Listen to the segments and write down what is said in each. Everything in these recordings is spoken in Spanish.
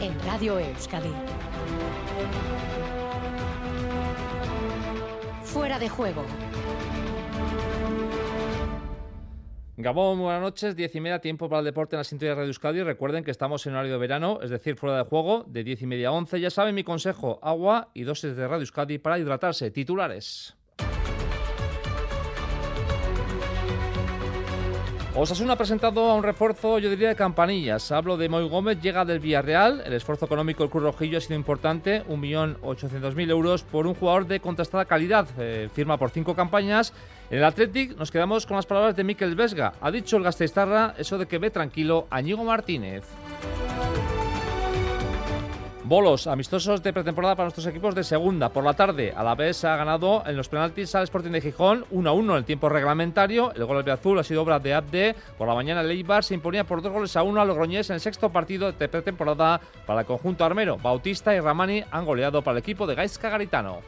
en Radio Euskadi. Fuera de juego. Gabón, buenas noches. Diez y media, tiempo para el deporte en la sintonía de Radio Euskadi. Recuerden que estamos en horario de verano, es decir, fuera de juego, de diez y media a once. Ya saben mi consejo, agua y dosis de Radio Euskadi para hidratarse. Titulares. Osasuna ha presentado a un refuerzo, yo diría, de campanillas. Hablo de Moy Gómez, llega del Villarreal. El esfuerzo económico del Cruz Rojillo ha sido importante, 1.800.000 euros por un jugador de contrastada calidad. Eh, firma por cinco campañas. En el Athletic nos quedamos con las palabras de Miquel Vesga. Ha dicho el Gasteiztarra eso de que ve tranquilo a Ñigo Martínez. Bolos amistosos de pretemporada para nuestros equipos de segunda. Por la tarde, a la vez ha ganado en los penaltis al Sporting de Gijón 1 a 1 en el tiempo reglamentario. El gol de azul ha sido obra de Abde. Por la mañana, el Eibar se imponía por dos goles a uno a Logroñés en el sexto partido de pretemporada para el conjunto armero. Bautista y Ramani han goleado para el equipo de Gaisca Garitano.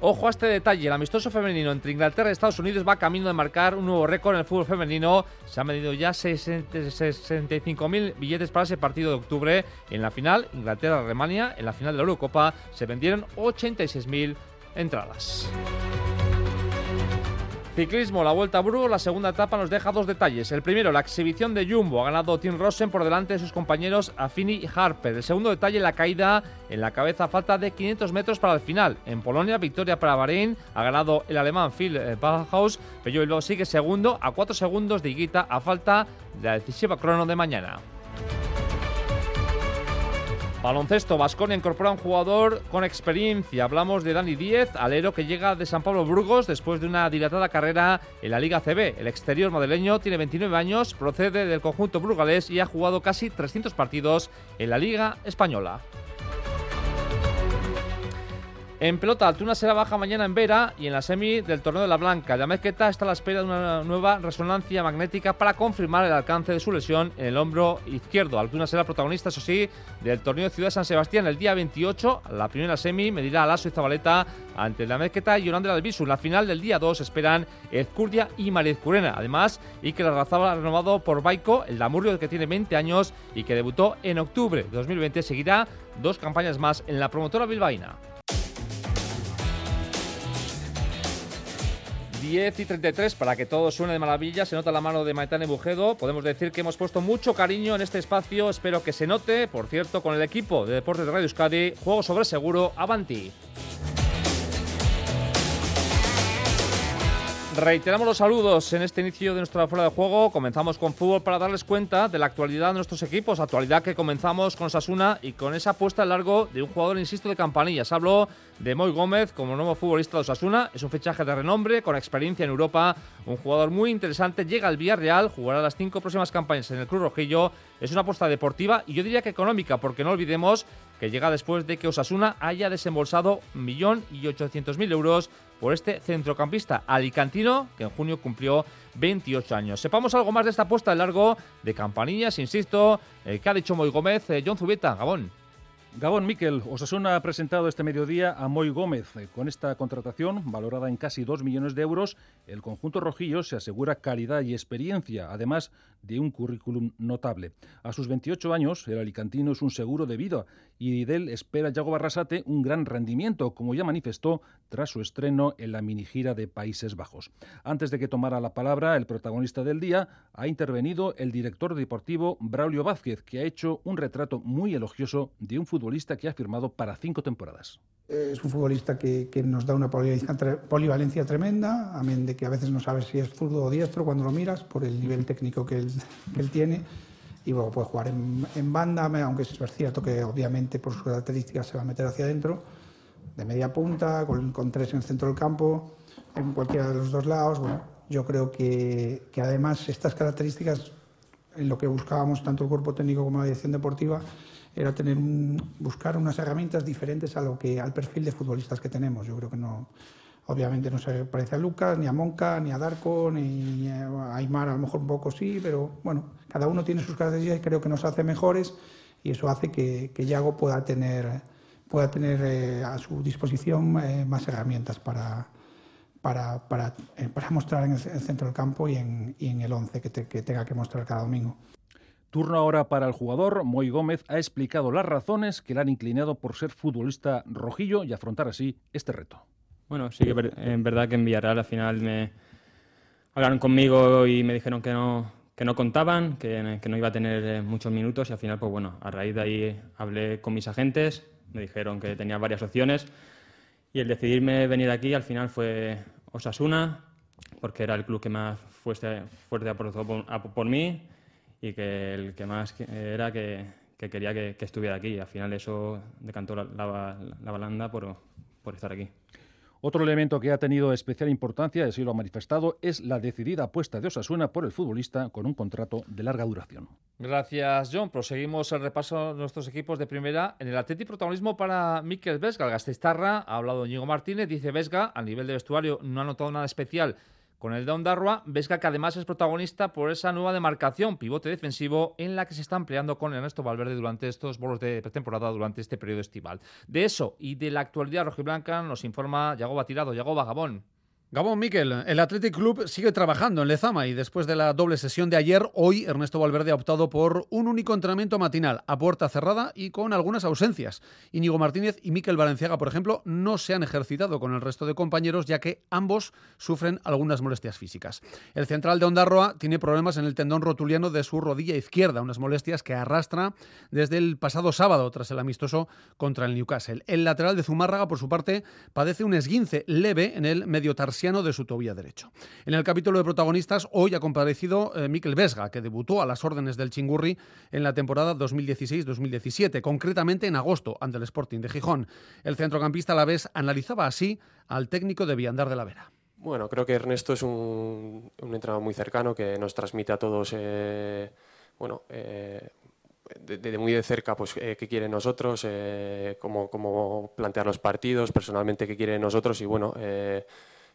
Ojo a este detalle, el amistoso femenino entre Inglaterra y Estados Unidos va camino de marcar un nuevo récord en el fútbol femenino. Se han medido ya 65.000 billetes para ese partido de octubre. En la final, Inglaterra-Alemania, en la final de la Eurocopa, se vendieron 86.000 entradas. Ciclismo, la Vuelta a Burgos, la segunda etapa nos deja dos detalles. El primero, la exhibición de Jumbo. Ha ganado Tim Rosen por delante de sus compañeros Affini y Harper. El segundo detalle, la caída en la cabeza falta de 500 metros para el final. En Polonia, victoria para Bahrein. Ha ganado el alemán Phil Bauhaus. Pero luego sigue segundo a 4 segundos de Higuita a falta de la decisiva crono de mañana. Baloncesto, Vasconia incorpora un jugador con experiencia. Hablamos de Dani Díez, alero que llega de San Pablo Burgos después de una dilatada carrera en la Liga CB. El exterior madrileño tiene 29 años, procede del conjunto burgalés y ha jugado casi 300 partidos en la Liga Española. En pelota, Altuna será baja mañana en Vera y en la semi del torneo de la Blanca. La Mezqueta está a la espera de una nueva resonancia magnética para confirmar el alcance de su lesión en el hombro izquierdo. Altuna será protagonista, eso sí, del torneo de Ciudad de San Sebastián el día 28. La primera semi medirá a Lasso y Zabaleta ante la Mezqueta y Yolanda Albisu. En la final del día 2 esperan Ezcurdia y Curena. Además, Iker Arrazaba ha renovado por Baico, el Damurrio que tiene 20 años y que debutó en octubre de 2020. Seguirá dos campañas más en la promotora bilbaína. 10 y 33 para que todo suene de maravilla. Se nota la mano de Maitane Bujedo. Podemos decir que hemos puesto mucho cariño en este espacio. Espero que se note. Por cierto, con el equipo de Deportes de Radio Euskadi, juego sobre seguro, Avanti. Reiteramos los saludos en este inicio de nuestra fuera de juego. Comenzamos con fútbol para darles cuenta de la actualidad de nuestros equipos. Actualidad que comenzamos con Sasuna y con esa apuesta a largo de un jugador, insisto, de campanillas. Hablo de Moy Gómez como nuevo futbolista de Osasuna. Es un fichaje de renombre, con experiencia en Europa. Un jugador muy interesante. Llega al Villarreal, jugará las cinco próximas campañas en el Cruz Rojillo. Es una apuesta deportiva y yo diría que económica, porque no olvidemos que llega después de que Osasuna haya desembolsado 1.800.000 euros por este centrocampista alicantino que en junio cumplió 28 años. Sepamos algo más de esta apuesta de largo de campanillas, insisto, eh, que ha dicho Moy Gómez, eh, John Zubieta, Gabón. Gabón Miquel, Osasuna ha presentado este mediodía a Moy Gómez. Con esta contratación, valorada en casi 2 millones de euros, el conjunto rojillo se asegura calidad y experiencia, además de un currículum notable. A sus 28 años, el alicantino es un seguro de vida y de él espera Yago Barrasate un gran rendimiento, como ya manifestó tras su estreno en la mini gira de Países Bajos. Antes de que tomara la palabra el protagonista del día, ha intervenido el director deportivo Braulio Vázquez, que ha hecho un retrato muy elogioso de un futbolista que ha firmado para cinco temporadas. Es un futbolista que, nos da una polivalencia, tremenda, amén de que a veces no sabes si es zurdo o diestro cuando lo miras por el nivel técnico que él, tiene. Y luego puede jugar en, banda, aunque es cierto que obviamente por sus características se va a meter hacia adentro, de media punta, con, tres en el centro del campo, en cualquiera de los dos lados. Bueno, yo creo que, que además estas características, en lo que buscábamos tanto el cuerpo técnico como la dirección deportiva, era tener buscar unas herramientas diferentes a lo que al perfil de futbolistas que tenemos. Yo creo que no, obviamente no se parece a Lucas, ni a Monca, ni a Darko, ni a Aymar, a lo mejor un poco sí, pero bueno, cada uno tiene sus características y creo que nos hace mejores y eso hace que, que Yago pueda tener, pueda tener eh, a su disposición eh, más herramientas para, para, para, eh, para, mostrar en el, centro del campo y en, y en el 11 que, que tenga que mostrar cada domingo. Turno ahora para el jugador. Moy Gómez ha explicado las razones que le han inclinado por ser futbolista rojillo y afrontar así este reto. Bueno, sí que en verdad que en Villarreal al final me hablaron conmigo y me dijeron que no, que no contaban, que, que no iba a tener eh, muchos minutos y al final, pues bueno, a raíz de ahí hablé con mis agentes, me dijeron que tenía varias opciones y el decidirme venir aquí al final fue Osasuna, porque era el club que más fuerte, fuerte apostó por, mí y que el que más era que, quería que, estuviera aquí. Y al final eso decantó la, la, balanda por, por estar aquí. Otro elemento que ha tenido especial importancia, y así lo ha manifestado, es la decidida apuesta de Osasuna por el futbolista con un contrato de larga duración. Gracias, John. Proseguimos el repaso de nuestros equipos de primera. En el Atleti protagonismo para Miquel Vesga. El Gasteiztarra ha hablado Ñigo Martínez. Dice Vesga, a nivel de vestuario no ha notado nada especial con el de Ondarroa, Vesga que además es protagonista por esa nueva demarcación, pivote defensivo, en la que se está empleando con Ernesto Valverde durante estos bolos de pretemporada, durante este periodo estival. De eso y de la actualidad rojiblanca nos informa Yagoba Tirado. Yagoba Gabón. Gabón Miquel, el Athletic Club sigue trabajando en Lezama y después de la doble sesión de ayer, hoy Ernesto Valverde ha optado por un único entrenamiento matinal a puerta cerrada y con algunas ausencias. Íñigo Martínez y Miquel Valenciaga, por ejemplo, no se han ejercitado con el resto de compañeros ya que ambos sufren algunas molestias físicas. El central de Ondarroa tiene problemas en el tendón rotuliano de su rodilla izquierda, unas molestias que arrastra desde el pasado sábado tras el amistoso contra el Newcastle. El lateral de Zumárraga, por su parte, padece un esguince leve en el medio tarsiano de su tobilla derecho. En el capítulo de protagonistas, hoy ha comparecido eh, Miquel Vesga, que debutó a las órdenes del Chingurri en la temporada 2016-2017, concretamente en agosto ante el Sporting de Gijón. El centrocampista a la vez analizaba así al técnico de Viandar de la Vera. Bueno, creo que Ernesto es un, entrenador muy cercano que nos transmite a todos, eh, bueno, eh, de, muy de cerca, pues qué quieren nosotros, cómo, cómo, plantear los partidos, personalmente qué quieren nosotros y bueno.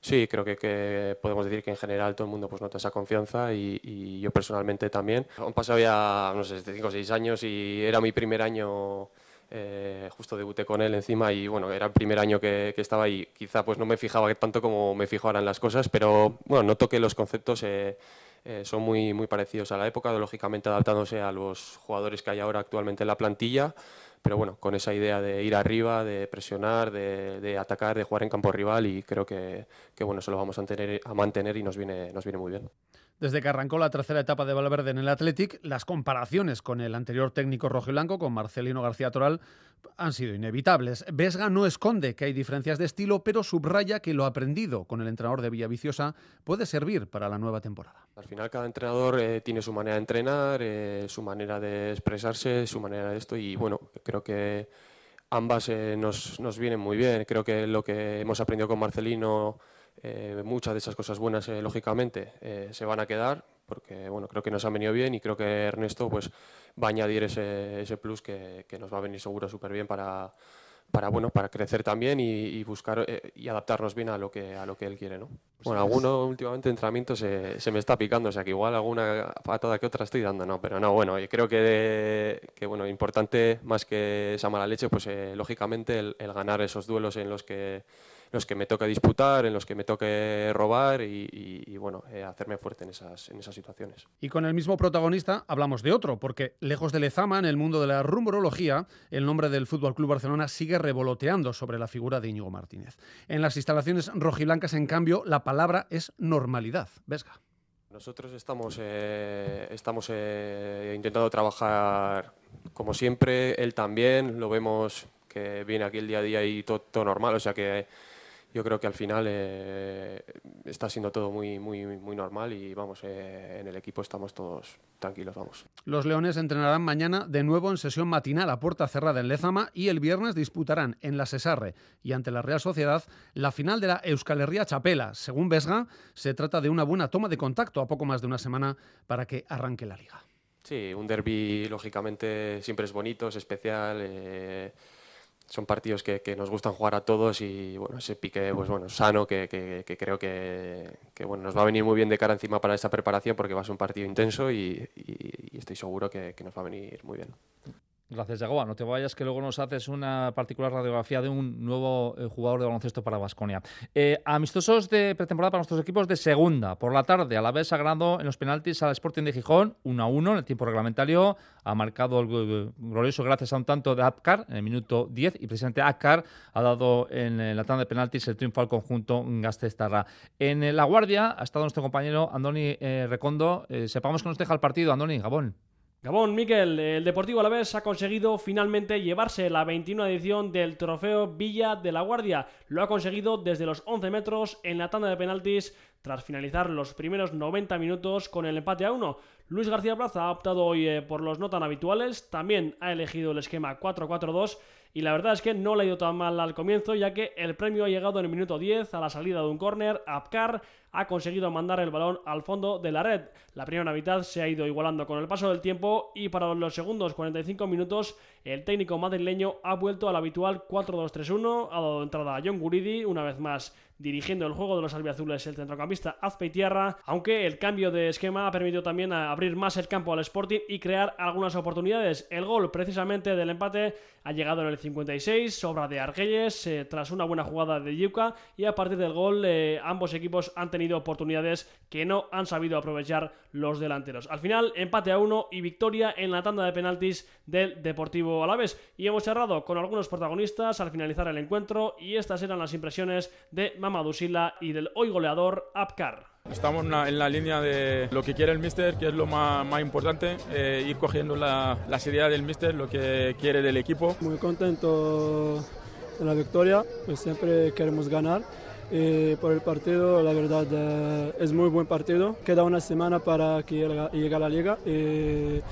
Sí, creo que, podemos decir que en general todo el mundo pues nota esa confianza y, yo personalmente también. Han pasado ya, no sé, 5 o 6 años y era mi primer año, eh, justo debuté con él encima y bueno, era el primer año que, estaba y quizá pues no me fijaba tanto como me fijo ahora en las cosas, pero bueno, noto que los conceptos eh, eh, son muy, muy parecidos a la época, lógicamente adaptándose a los jugadores que hay ahora actualmente en la plantilla pero bueno, con esa idea de ir arriba, de presionar, de, atacar, de jugar en campo rival y creo que, que, bueno, eso lo vamos a, tener, a mantener y nos viene, nos viene muy bien. Desde que arrancó la tercera etapa de Valverde en el Athletic, las comparaciones con el anterior técnico rojiblanco, con Marcelino García Toral, han sido inevitables. Vesga no esconde que hay diferencias de estilo, pero subraya que lo aprendido con el entrenador de Villaviciosa puede servir para la nueva temporada. Al final cada entrenador eh, tiene su manera de entrenar, eh, su manera de expresarse, su manera de esto y bueno, creo que ambas eh, nos, nos vienen muy bien. Creo que lo que hemos aprendido con Marcelino eh, muchas de esas cosas buenas, eh, lógicamente, se van a quedar, porque bueno, creo que nos han venido bien y creo que Ernesto pues, va a añadir ese, ese plus que, que, nos va a venir seguro súper bien para, para, bueno, para crecer también y, buscar y adaptarnos bien a lo que, a lo que él quiere. ¿no? Bueno, alguno últimamente entrenamiento se, se, me está picando, o sea que igual alguna patada que otra estoy dando, no, pero no, bueno, y creo que, que bueno, importante más que esa mala leche, pues lógicamente el, el ganar esos duelos en los que los que me toca disputar, en los que me toque robar y, bueno, eh, hacerme fuerte en esas, en esas situaciones. Y con el mismo protagonista hablamos de otro, porque lejos de Lezama, en el mundo de la rumorología, el nombre del Fútbol Club Barcelona sigue revoloteando sobre la figura de Íñigo Martínez. En las instalaciones rojiblancas, en cambio, la palabra es normalidad. Vesga. Nosotros estamos, eh, estamos eh, intentando trabajar como siempre, él también, lo vemos que viene aquí el día a día y todo, todo normal, o sea que yo creo que al final eh, está siendo todo muy, muy, muy normal y vamos, eh, en el equipo estamos todos tranquilos, vamos. Los Leones entrenarán mañana de nuevo en sesión matinal a puerta cerrada en Lezama y el viernes disputarán en la Cesarre y ante la Real Sociedad la final de la Euskal Herria Chapela. Según Vesga, se trata de una buena toma de contacto a poco más de una semana para que arranque la liga. Sí, un derby lógicamente siempre es bonito, es especial. Eh, son partidos que, nos gustan jugar a todos y bueno, ese pique pues bueno, sano que, creo que, bueno, nos va a venir muy bien de cara encima para esta preparación porque va a ser un partido intenso y, estoy seguro que, nos va a venir muy bien. Gracias, Yagoba. No te vayas, que luego nos haces una particular radiografía de un nuevo eh, jugador de baloncesto para Basconia. Eh, amistosos de pretemporada para nuestros equipos de segunda. Por la tarde, a la vez, ganado en los penaltis al Sporting de Gijón, 1 a 1 en el tiempo reglamentario. Ha marcado el glorioso gracias a un tanto de Apcar en el minuto 10 y precisamente Apcar ha dado en la tanda de penaltis el triunfo al conjunto Gastestarra. En la guardia ha estado nuestro compañero Andoni eh, Recondo. sepamos que nos deja el partido, Andoni, Gabón. Gabón, Miquel, el Deportivo Alavés ha conseguido finalmente llevarse la 21 edición del trofeo Villa de la Guardia. Lo ha conseguido desde los 11 metros en la tanda de penaltis tras finalizar los primeros 90 minutos con el empate a 1. Luis García Plaza ha optado hoy eh, por los no tan habituales, también ha elegido el esquema 4-4-2 y la verdad es que no le ha ido tan mal al comienzo ya que el premio ha llegado en el minuto 10 a la salida de un córner, Apcar ha conseguido mandar el balón al fondo de la red. La primera mitad se ha ido igualando con el paso del tiempo y para los segundos 45 minutos el técnico madrileño ha vuelto al habitual 4-2-3-1, ha dado entrada a John Guridi, una vez más dirigiendo el juego de los albiazules el centrocampista Azpeitierra, aunque el cambio de esquema ha permitido también abrir más el campo al Sporting y crear algunas oportunidades. El gol precisamente del empate ha llegado en el 56, sobra de Argelles, eh, tras una buena jugada de Yuka y a partir del gol eh, ambos equipos han tenido oportunidades que no han sabido aprovechar los delanteros. Al final, empate a uno y victoria en la tanda de penaltis del Deportivo Alavés. Y hemos cerrado con algunos protagonistas al finalizar el encuentro y estas eran las impresiones de Mamadou Sila y del hoy goleador Apcar. Estamos en la, línea de lo que quiere el míster, que es lo más, más importante, eh, ir cogiendo la, las ideas del míster, lo que quiere del equipo. Muy contento de la victoria, pues siempre queremos ganar eh, por el partido, la verdad eh, es muy buen partido. Queda una semana para que llegue a la liga eh,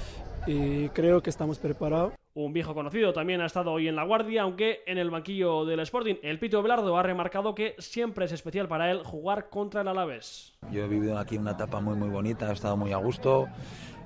y creo que estamos preparados. Un viejo conocido también ha estado hoy en la guardia, aunque en el banquillo del Sporting, el Pito Belardo ha remarcado que siempre es especial para él jugar contra el Alavés. Yo he vivido aquí una etapa muy muy bonita, he estado muy a gusto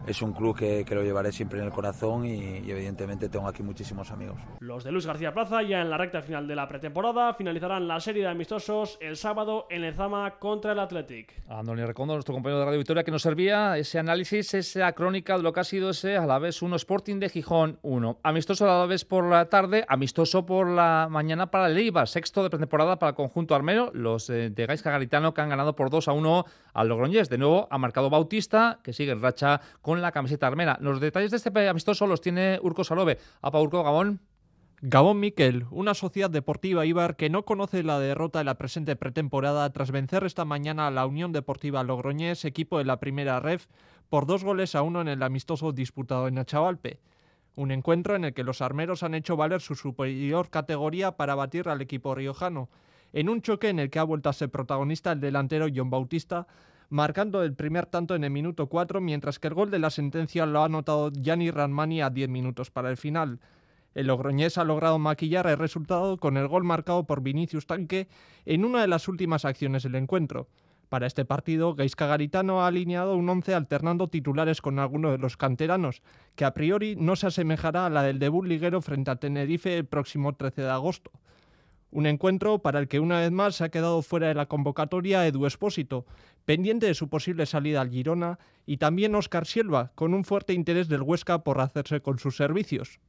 es un club que, lo llevaré siempre en el corazón y, evidentemente tengo aquí muchísimos amigos. Los de Luis García Plaza ya en la recta final de la pretemporada finalizarán la serie de amistosos el sábado en el Zama contra el Athletic. Andoni Recondo, nuestro compañero de Radio Victoria, que nos servía ese análisis, esa crónica de lo que ha sido ese a la vez 1 Sporting de Gijón 1. Amistoso a la vez por la tarde, amistoso por la mañana para el Eibar, sexto de pretemporada para el conjunto armero, los eh, de Gaisca Garitano que han ganado por 2 a 1 al Logroñés. De nuevo ha marcado Bautista, que sigue en racha con la camiseta armera. Los detalles de este amistoso los tiene Urco Salobe. Apa Urco, Gabón. Gabón Miquel, una sociedad deportiva Ibar que no conoce la derrota en la presente pretemporada tras vencer esta mañana a la Unión Deportiva Logroñés, equipo de la primera ref, por dos goles a uno en el amistoso disputado en Achavalpe. Un encuentro en el que los armeros han hecho valer su superior categoría para batir al equipo riojano, en un choque en el que ha vuelto a ser protagonista el delantero John Bautista, marcando el primer tanto en el minuto 4, mientras que el gol de la sentencia lo ha anotado Gianni Ranmani a 10 minutos para el final. El Logroñés ha logrado maquillar el resultado con el gol marcado por Vinicius Tanque en una de las últimas acciones del encuentro. Para este partido, Gaisca Garitano ha alineado un once alternando titulares con algunos de los canteranos, que a priori no se asemejará a la del debut liguero frente a Tenerife el próximo 13 de agosto. Un encuentro para el que una vez más se ha quedado fuera de la convocatoria Edu Espósito, pendiente de su posible salida al Girona, y también Óscar Silva, con un fuerte interés del Huesca por hacerse con sus servicios.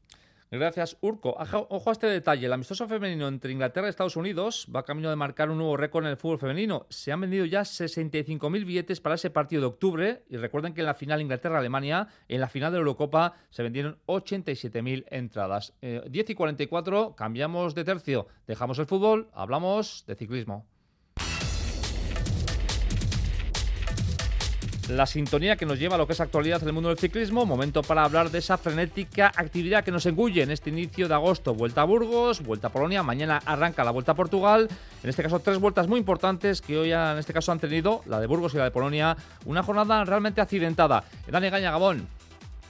Gracias, Urco. Ojo a este detalle. El amistoso femenino entre Inglaterra y Estados Unidos va camino de marcar un nuevo récord en el fútbol femenino. Se han vendido ya 65.000 billetes para ese partido de octubre. Y recuerden que en la final Inglaterra-Alemania, en la final de la Eurocopa, se vendieron 87.000 entradas. 10 eh, y 44, cambiamos de tercio. Dejamos el fútbol, hablamos de ciclismo. La sintonía que nos lleva a lo que es actualidad en el mundo del ciclismo. Momento para hablar de esa frenética actividad que nos engulle en este inicio de agosto. Vuelta a Burgos, vuelta a Polonia, mañana arranca la vuelta a Portugal. En este caso, tres vueltas muy importantes que hoy en este caso han tenido, la de Burgos y la de Polonia, una jornada realmente accidentada. Dani Gaña, Gabón.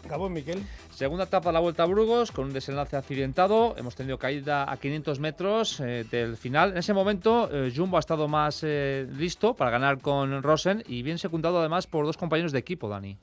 Gabón, Miquel. Segunda etapa de la Vuelta a Burgos con un desenlace accidentado. Hemos tenido caída a 500 metros eh, del final. En ese momento, eh, Jumbo ha estado más eh, listo para ganar con Rosen y bien secundado además por dos compañeros de equipo, Dani.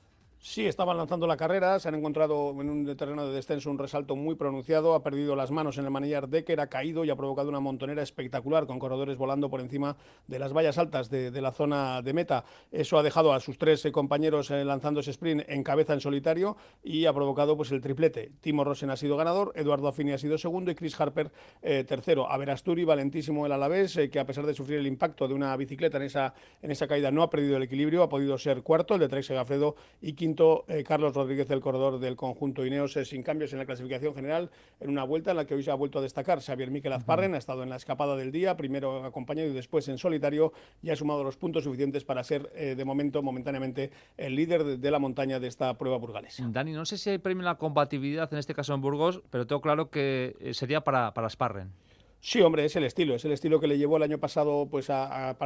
Sí, estaban lanzando la carrera, se han encontrado en un terreno de descenso un resalto muy pronunciado, ha perdido las manos en el manillar Decker, ha caído y ha provocado una montonera espectacular con corredores volando por encima de las vallas altas de, la zona de meta. Eso ha dejado a sus tres eh, compañeros eh, lanzando ese sprint en cabeza en solitario y ha provocado pues el triplete. Timo Rosen ha sido ganador, Eduardo Affini ha sido segundo y Chris Harper eh, tercero. Averasturi, valentísimo el Alavés, que a pesar de sufrir el impacto de una bicicleta en esa, en esa caída no ha perdido el equilibrio, ha podido ser cuarto, el de Treix Gafredo y quinto eh, Carlos Rodríguez, el corredor del conjunto Ineos, sin cambios en la clasificación general, en una vuelta en la que hoy se ha vuelto a destacar Xavier Miquel Azparren, ha estado en la escapada del día, primero acompañado y después en solitario, y ha sumado los puntos suficientes para ser, eh, de momento, momentáneamente, el líder de, la montaña de esta prueba burgalesa. Dani, no sé si hay premio la compatibilidad, en este caso en Burgos, pero tengo claro que eh, sería para, para. Sí, hombre, es el estilo, es el estilo que le llevó el año pasado pues a,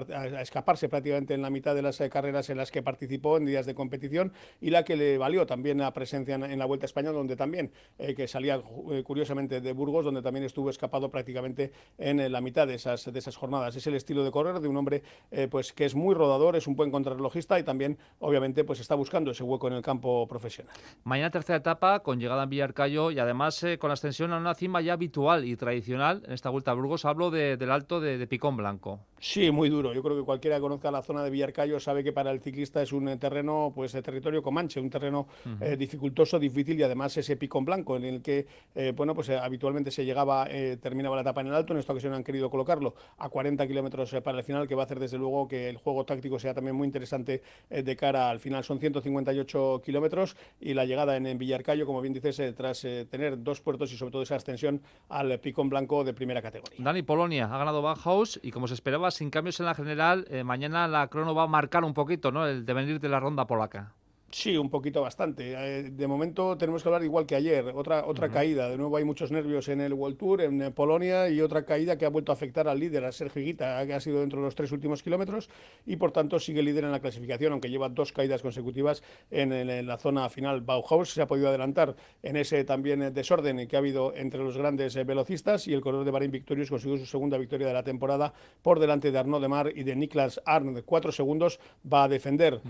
escaparse prácticamente en la mitad de las eh, carreras en las que participó en días de competición y la que le valió también la presencia en, la Vuelta a España, donde también, eh, que salía eh, curiosamente de Burgos, donde también estuvo escapado prácticamente en la mitad de esas, de esas jornadas. Es el estilo de correr de un hombre pues que es muy rodador, es un buen contrarrelojista y también, obviamente, pues está buscando ese hueco en el campo profesional. Mañana tercera etapa con llegada en Villarcayo y además con la extensión a una cima ya habitual y tradicional en esta Vuelta Burgos hablo del alto de, Picón Blanco. Sí, muy duro. Yo creo que cualquiera que conozca la zona de Villarcayo sabe que para el ciclista es un terreno, pues de territorio comanche, un terreno eh, dificultoso, difícil y además ese Picón Blanco en el que, eh, bueno, pues eh, habitualmente se llegaba, terminaba la etapa en el alto. En esta ocasión han querido colocarlo a 40 kilómetros para el final, que va a hacer desde luego que el juego táctico sea también muy interesante de cara al final. Son 158 kilómetros y la llegada en, en Villarcayo, como bien dices, tras tener dos puertos y sobre todo esa extensión al Picón Blanco de primera categoría. Dani, Polonia ha ganado Bauhaus y como se esperaba, sin cambios en la general, eh, mañana la crono va a marcar un poquito ¿no? el devenir de la ronda polaca. Sí, un poquito bastante. Eh, de momento tenemos que hablar igual que ayer. Otra, otra caída. De nuevo hay muchos nervios en el World Tour, en eh, Polonia, y otra caída que ha vuelto a afectar al líder, a Sergio Guita, que ha sido dentro de los tres últimos kilómetros y por tanto sigue líder en la clasificación, aunque lleva dos caídas consecutivas en, la zona final. Bauhaus se ha podido adelantar en ese también eh, desorden que ha habido entre los grandes velocistas y el corredor de Bahrein Victorious consiguió su segunda victoria de la temporada por delante de Arnaud de Mar y de Niklas Arndt. Cuatro segundos va a defender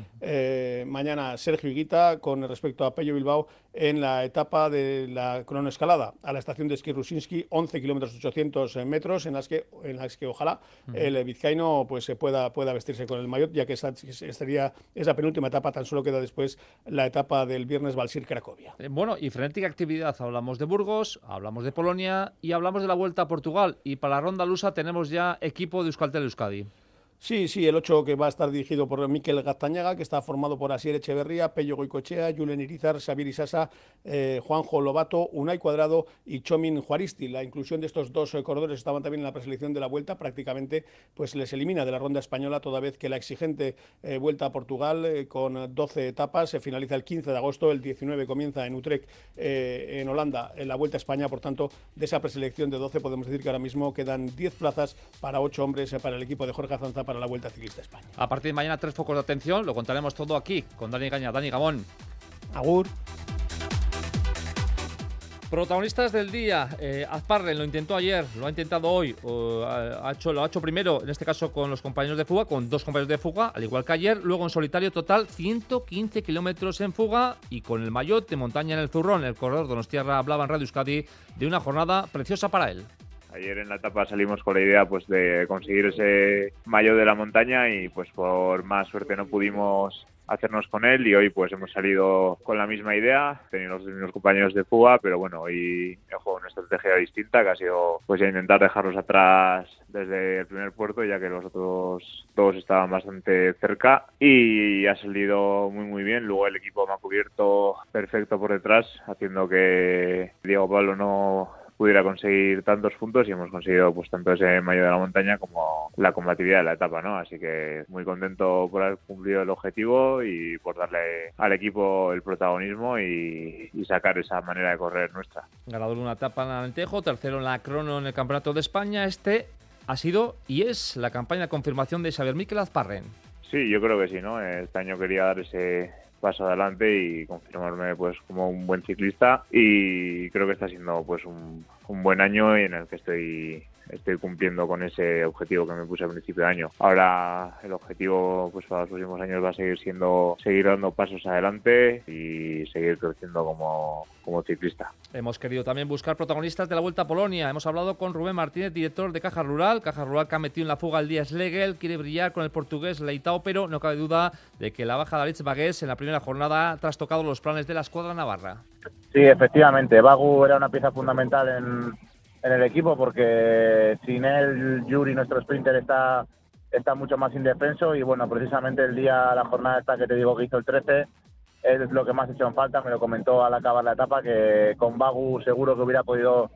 mañana Sergio Higuita con respecto a Pello Bilbao en la etapa de la cronoescalada a la estación de esquí Rusinski, 11 kilómetros 800 metros, en las que, en las que ojalá el vizcaíno pues, se pueda, pueda vestirse con el maillot, ya que esa sería esa penúltima etapa, tan solo queda después la etapa del viernes Valsir-Cracovia. Eh, bueno, y frenética actividad, hablamos de Burgos, hablamos de Polonia y hablamos de la Vuelta a Portugal, y para la ronda lusa tenemos ya equipo de Euskaltel Euskadi. Sí, sí, el 8 que va a estar dirigido por Miquel Gaztañaga, que está formado por Asier Echeverría, Pello Goicochea, Julen Irizar, Xavier Isasa, eh, Juanjo Lobato, Unai Cuadrado y Chomin Juaristi. La inclusión de estos dos eh, corredores estaban también en la preselección de la vuelta, prácticamente pues les elimina de la ronda española, toda vez que la exigente eh, vuelta a Portugal con 12 etapas se finaliza el 15 de agosto, el 19 comienza en Utrecht, en Holanda, en la vuelta a España. Por tanto, de esa preselección de 12 podemos decir que ahora mismo quedan 10 plazas para 8 hombres para el equipo de Jorge Azanza para la Vuelta Ciclista España. A partir de mañana, tres focos de atención, lo contaremos todo aquí con Dani Gaña. Dani Gamón. Agur. Protagonistas del día, eh, Azparren lo intentó ayer, lo ha intentado hoy, ha hecho, lo ha hecho primero, en este caso con los compañeros de fuga, con dos compañeros de fuga, al igual que ayer, luego en solitario total 115 kilómetros en fuga y con el maillot de montaña en el zurrón, el corredor Donostierra hablaba en Radio Euskadi de una jornada preciosa para él. Ayer en la etapa salimos con la idea pues de conseguir ese mayo de la montaña y pues por más suerte no pudimos hacernos con él y hoy pues hemos salido con la misma idea, teniendo los mismos compañeros de fuga, pero bueno, hoy he jugado una estrategia distinta que ha sido pues intentar dejarlos atrás desde el primer puerto ya que los otros todos estaban bastante cerca y ha salido muy muy bien, luego el equipo me ha cubierto perfecto por detrás haciendo que Diego Pablo no pudiera conseguir tantos puntos y hemos conseguido pues tanto ese mayo de la montaña como la combatividad de la etapa, ¿no? Así que muy contento por haber cumplido el objetivo y por darle al equipo el protagonismo y, sacar esa manera de correr nuestra. Ganador una etapa en Alentejo, tercero en la crono en el Campeonato de España. Este ha sido y es la campaña de confirmación de Xavier Miquel Azparren. Sí, yo creo que sí, ¿no? Este año quería dar ese paso adelante y confirmarme pues como un buen ciclista. Y creo que está siendo pues un, buen año en el que estoy estoy cumpliendo con ese objetivo que me puse al principio de año. Ahora el objetivo pues para los próximos años va a seguir siendo seguir dando pasos adelante y seguir creciendo como, como ciclista. Hemos querido también buscar protagonistas de la Vuelta a Polonia. Hemos hablado con Rubén Martínez, director de Caja Rural. Caja Rural que ha metido en la fuga al día Schlegel, quiere brillar con el portugués Leitao, pero no cabe duda de que la baja de Alex Bagués en la primera jornada ha trastocado los planes de la escuadra navarra. Sí, efectivamente. Bagu era una pieza fundamental en, en el equipo porque sin él, Yuri, nuestro sprinter, está, está mucho más indefenso y bueno, precisamente el día, la jornada esta que te digo que hizo el 13, es lo que más ha hecho en falta, me lo comentó al acabar la etapa, que con Bagu seguro que hubiera podido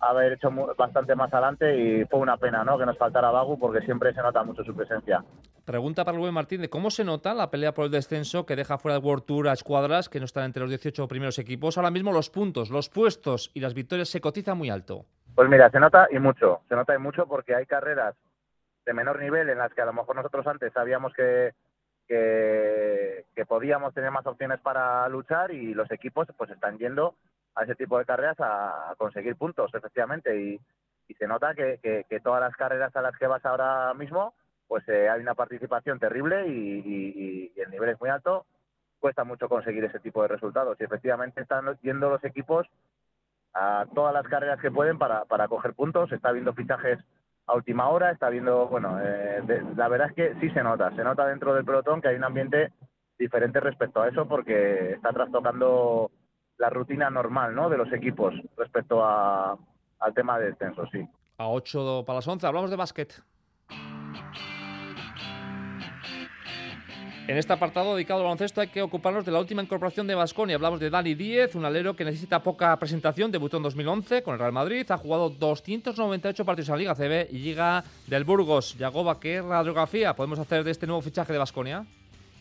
haber hecho bastante más adelante y fue una pena ¿no? que nos faltara Bagu porque siempre se nota mucho su presencia. Pregunta para Rubén Martín de cómo se nota la pelea por el descenso que deja fuera del World Tour a escuadras que no están entre los 18 primeros equipos. Ahora mismo los puntos, los puestos y las victorias se cotizan muy alto. Pues mira, se nota y mucho, se nota y mucho porque hay carreras de menor nivel en las que a lo mejor nosotros antes sabíamos que, que, que podíamos tener más opciones para luchar y los equipos pues están yendo a ese tipo de carreras a, conseguir puntos, efectivamente. Y, se nota que, que, todas las carreras a las que vas ahora mismo, pues eh, hay una participación terrible y, y, el nivel es muy alto. Cuesta mucho conseguir ese tipo de resultados. Y efectivamente están yendo los equipos a todas las carreras que pueden para, para coger puntos. Está habiendo fichajes a última hora, está viendo, bueno, eh, la verdad es que sí se nota, se nota dentro del pelotón que hay un ambiente diferente respecto a eso porque está trastocando la rutina normal ¿no? de los equipos respecto a, al tema de descenso, sí. A 8 para las 11, hablamos de básquet. En este apartado dedicado al baloncesto hay que ocuparnos de la última incorporación de Basconia. Hablamos de Dani Díez, un alero que necesita poca presentación, debutó en 2011 con el Real Madrid, ha jugado 298 partidos en la Liga CB y llega del Burgos. Yagoba, ¿qué radiografía podemos hacer de este nuevo fichaje de Basconia?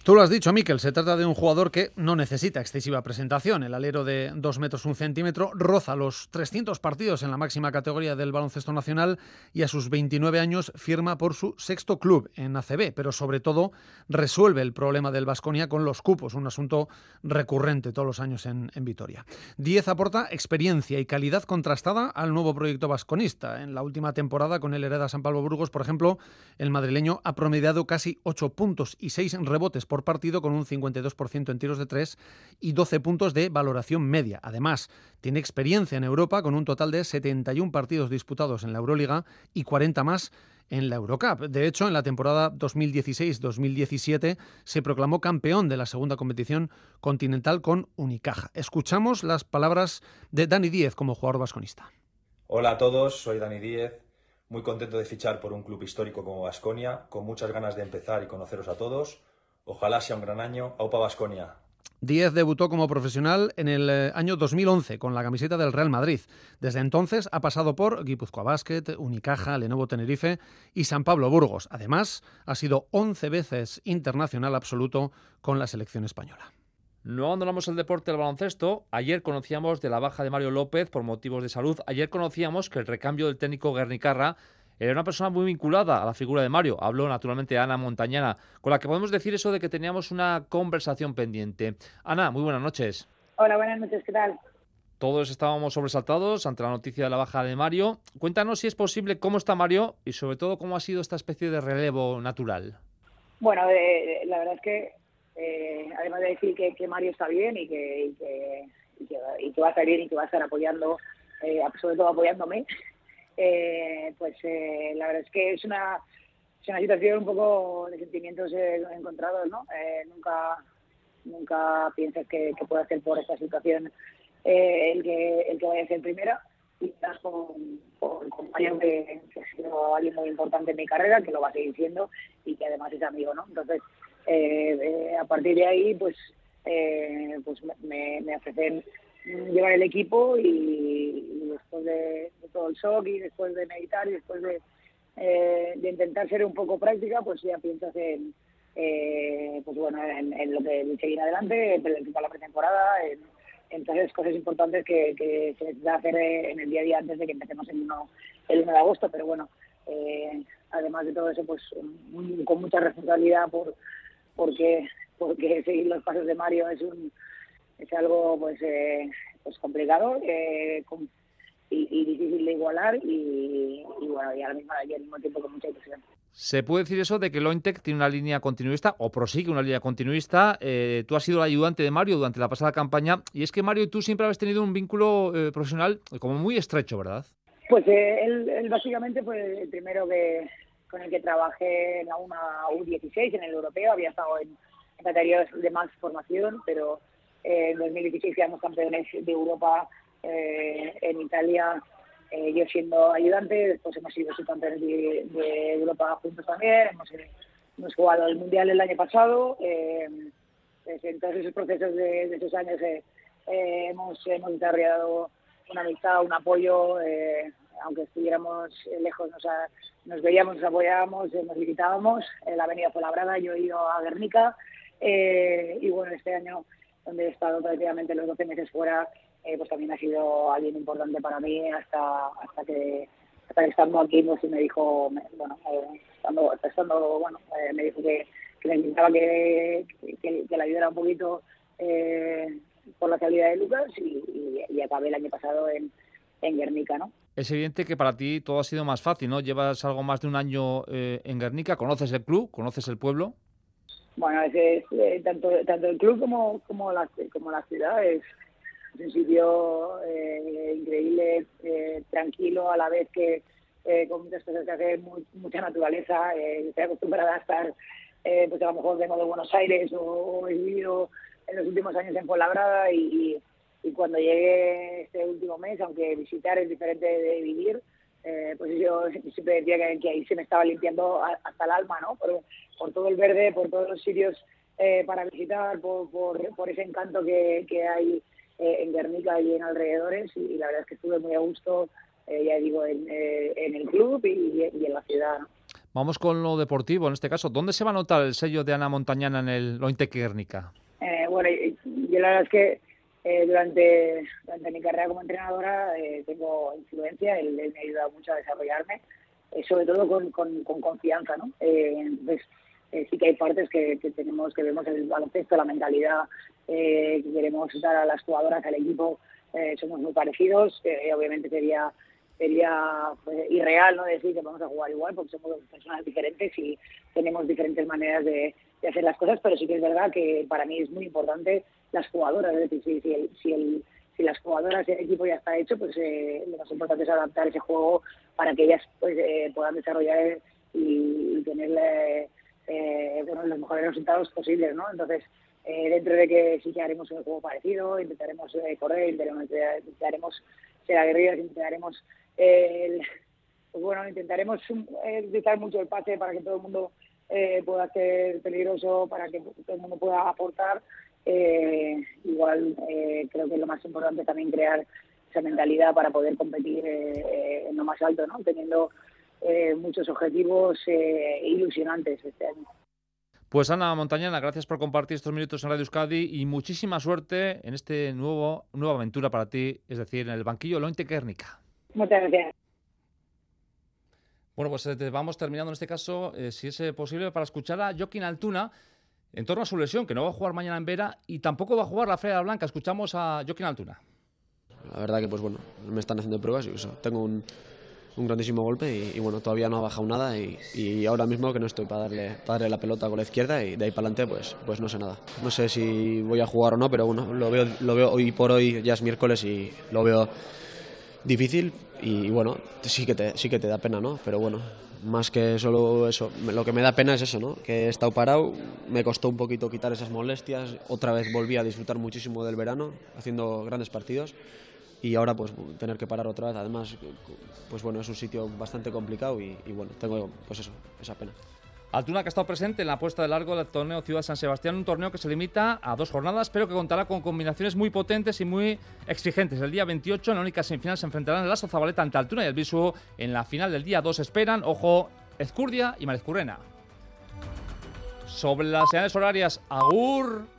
Tú lo has dicho, Miquel, se trata de un jugador que no necesita excesiva presentación. El alero de 2 metros un centímetro roza los 300 partidos en la máxima categoría del baloncesto nacional y a sus 29 años firma por su sexto club en ACB, pero sobre todo resuelve el problema del Vasconia con los cupos, un asunto recurrente todos los años en, Vitoria. Diez aporta experiencia y calidad contrastada al nuevo proyecto vasconista. En la última temporada con el Hereda San Pablo Burgos, por ejemplo, el madrileño ha promediado casi 8 puntos y 6 rebotes por partido con un 52% en tiros de 3 y 12 puntos de valoración media. Además, tiene experiencia en Europa con un total de 71 partidos disputados en la Euroliga y 40 más en la Eurocup. De hecho, en la temporada 2016-2017 se proclamó campeón de la segunda competición continental con Unicaja. Escuchamos las palabras de Dani Díez como jugador vasconista. Hola a todos, soy Dani Díez. Muy contento de fichar por un club histórico como Vasconia, con muchas ganas de empezar y conoceros a todos. Ojalá sea un gran año. Aupa Vasconia. Díez debutó como profesional en el eh, año 2011 con la camiseta del Real Madrid. Desde entonces ha pasado por Guipúzcoa Basket, Unicaja, Lenovo Tenerife y San Pablo Burgos. Además, ha sido 11 veces internacional absoluto con la selección española. No abandonamos el deporte del baloncesto. Ayer conocíamos de la baja de Mario López por motivos de salud. Ayer conocíamos que el recambio del técnico Guernicarra era una persona muy vinculada a la figura de Mario. Habló naturalmente Ana Montañana, con la que podemos decir eso de que teníamos una conversación pendiente. Ana, muy buenas noches. Hola, buenas noches, ¿qué tal? Todos estábamos sobresaltados ante la noticia de la baja de Mario. Cuéntanos si es posible cómo está Mario y sobre todo cómo ha sido esta especie de relevo natural. Bueno, eh, la verdad es que eh, además de decir que, Mario está bien y que, va a estar bien y que va a estar apoyando, eh, sobre todo apoyándome, eh, pues eh, la verdad es que es una, es una situación un poco de sentimientos eh, encontrados, ¿no? nunca nunca piensas que, que pueda ser por esta situación el que el que vaya a ser primera y estás con, un compañero que, ha sido alguien muy importante en mi carrera, que lo va a seguir siendo y que además es amigo, ¿no? Entonces, a partir de ahí, pues, pues me, me ofrecen llevar el equipo y, después de, todo el shock y después de meditar y después de, eh, de intentar ser un poco práctica, pues ya piensas en, eh, pues bueno, en, lo que viene adelante, en la pretemporada, en, en todas esas cosas importantes que, que se necesita hacer en el día a día antes de que empecemos el 1, el 1 de agosto, pero bueno, eh, además de todo eso, pues con mucha responsabilidad por porque porque seguir los pasos de Mario es un es algo pues, eh, pues complicado, eh, y, difícil de igualar y, bueno, y ahora mismo, y al mismo tiempo con mucha ilusión. ¿Se puede decir eso de que Lointec tiene una línea continuista o prosigue una línea continuista? Eh, tú has sido el ayudante de Mario durante la pasada campaña y es que Mario y tú siempre habéis tenido un vínculo eh, profesional como muy estrecho, ¿verdad? Pues eh, él, básicamente fue el primero que con el que trabajé en la una U16 en el europeo, había estado en, categorías de más formación, pero en 2016 quedamos campeones de Europa en Italia eh, yo siendo ayudante, después hemos sido subcampeones de, de Europa juntos también, hemos, eh, jugado el Mundial el año pasado, eh, en todos esos procesos de, esos años eh, hemos, hemos desarrollado una amistad, un apoyo, aunque estuviéramos lejos, nos, veíamos, nos apoyábamos, nos visitábamos, la avenida Labrada, yo he ido a Guernica, y bueno, este año donde he estado prácticamente los 12 meses fuera, eh, pues también ha sido alguien importante para mí hasta hasta que hasta que estando aquí pues me dijo bueno eh, estando, estando bueno eh, me dijo que, que necesitaba que, que, que, la ayudara un poquito por la calidad de Lucas y, y, acabé el año pasado en, en Guernica no es evidente que para ti todo ha sido más fácil, ¿no? Llevas algo más de un año en Guernica, conoces el club, conoces el pueblo. Bueno, es, tanto, tanto el club como, como, la, como la ciudad es, es un sitio eh, increíble, eh, tranquilo, a la vez que eh, con muchas cosas que hacer, mucha naturaleza. estoy acostumbrada a estar, pues a lo mejor vengo de Buenos Aires o, he vivido en los últimos años en Fuenlabrada y, y, cuando llegué este último mes, aunque visitar es diferente de vivir, pues yo siempre decía que, ahí se me estaba limpiando hasta el alma, ¿no? Por, por todo el verde, por todos los sitios para visitar, por, por, por, ese encanto que, que hay eh, en Guernica y en alrededores y, la verdad es que estuve muy a gusto, eh, ya digo, en, eh, en, el club y, en la ciudad. Vamos con lo deportivo, en este caso. ¿Dónde se va a notar el sello de Ana Montañana en el Lointec Guernica? bueno, yo la verdad es que durante, durante mi carrera como entrenadora tengo influencia, él, me ha ayudado mucho a desarrollarme, sobre todo con, con, con confianza, ¿no? entonces, eh, sí que hay partes que, tenemos que vemos el baloncesto, la mentalidad eh, que queremos dar a las jugadoras, al equipo, eh, somos muy parecidos. obviamente sería sería irreal no decir que vamos a jugar igual porque somos personas diferentes y tenemos diferentes maneras de, hacer las cosas, pero sí que es verdad que para mí es muy importante las jugadoras, es decir, si, el, si, el, si las jugadoras el equipo ya está hecho, pues lo más importante es adaptar ese juego para que ellas pues, puedan desarrollar y, tener eh, bueno, los mejores resultados posibles, ¿no? Entonces, eh, dentro de que sí que haremos un juego parecido, intentaremos eh, correr, intentaremos, ser aguerridos, intentaremos, pues bueno, intentaremos utilizar mucho el pase para que todo el mundo pueda ser peligroso, para que todo el mundo pueda aportar. Igual creo que es lo más importante también crear esa mentalidad para poder competir en lo más alto, ¿no? Teniendo eh, muchos objetivos eh, ilusionantes este año. Pues Ana Montañana, gracias por compartir estos minutos en Radio Euskadi y muchísima suerte en este nuevo nueva aventura para ti, es decir, en el banquillo Lointe Kérnica. Muchas gracias. Bueno, pues eh, vamos terminando en este caso, si es posible, para escuchar a Joaquín Altuna en torno a su lesión, que no va a jugar mañana en Vera y tampoco va a jugar la Feria Blanca. Escuchamos a Joaquín Altuna. La verdad que, pues bueno, me están haciendo pruebas y eso. Tengo un, un grandísimo golpe y, bueno, todavía no ha bajado nada y, ahora mismo que no estoy para darle, para darle la pelota con la izquierda y de ahí para adelante pues, pues no sé nada. No sé si voy a jugar o no, pero bueno, lo veo, lo veo hoy por hoy, ya es miércoles y lo veo difícil y, bueno, sí que, te, sí que te da pena, ¿no? Pero bueno, más que solo eso, lo que me da pena es eso, ¿no? Que he estado parado, me costó un poquito quitar esas molestias, otra vez volví a disfrutar muchísimo del verano, haciendo grandes partidos y ahora pues tener que parar otra vez además pues bueno es un sitio bastante complicado y, bueno tengo pues eso esa pena Altuna que ha estado presente en la puesta de largo del torneo Ciudad San Sebastián, un torneo que se limita a dos jornadas, pero que contará con combinaciones muy potentes y muy exigentes. El día 28 en la única semifinal se enfrentarán el Aso Zabaleta ante Altuna y el Bisu en la final del día 2 esperan, ojo, Ezcurdia y Marezcurrena. Sobre las señales horarias, Agur.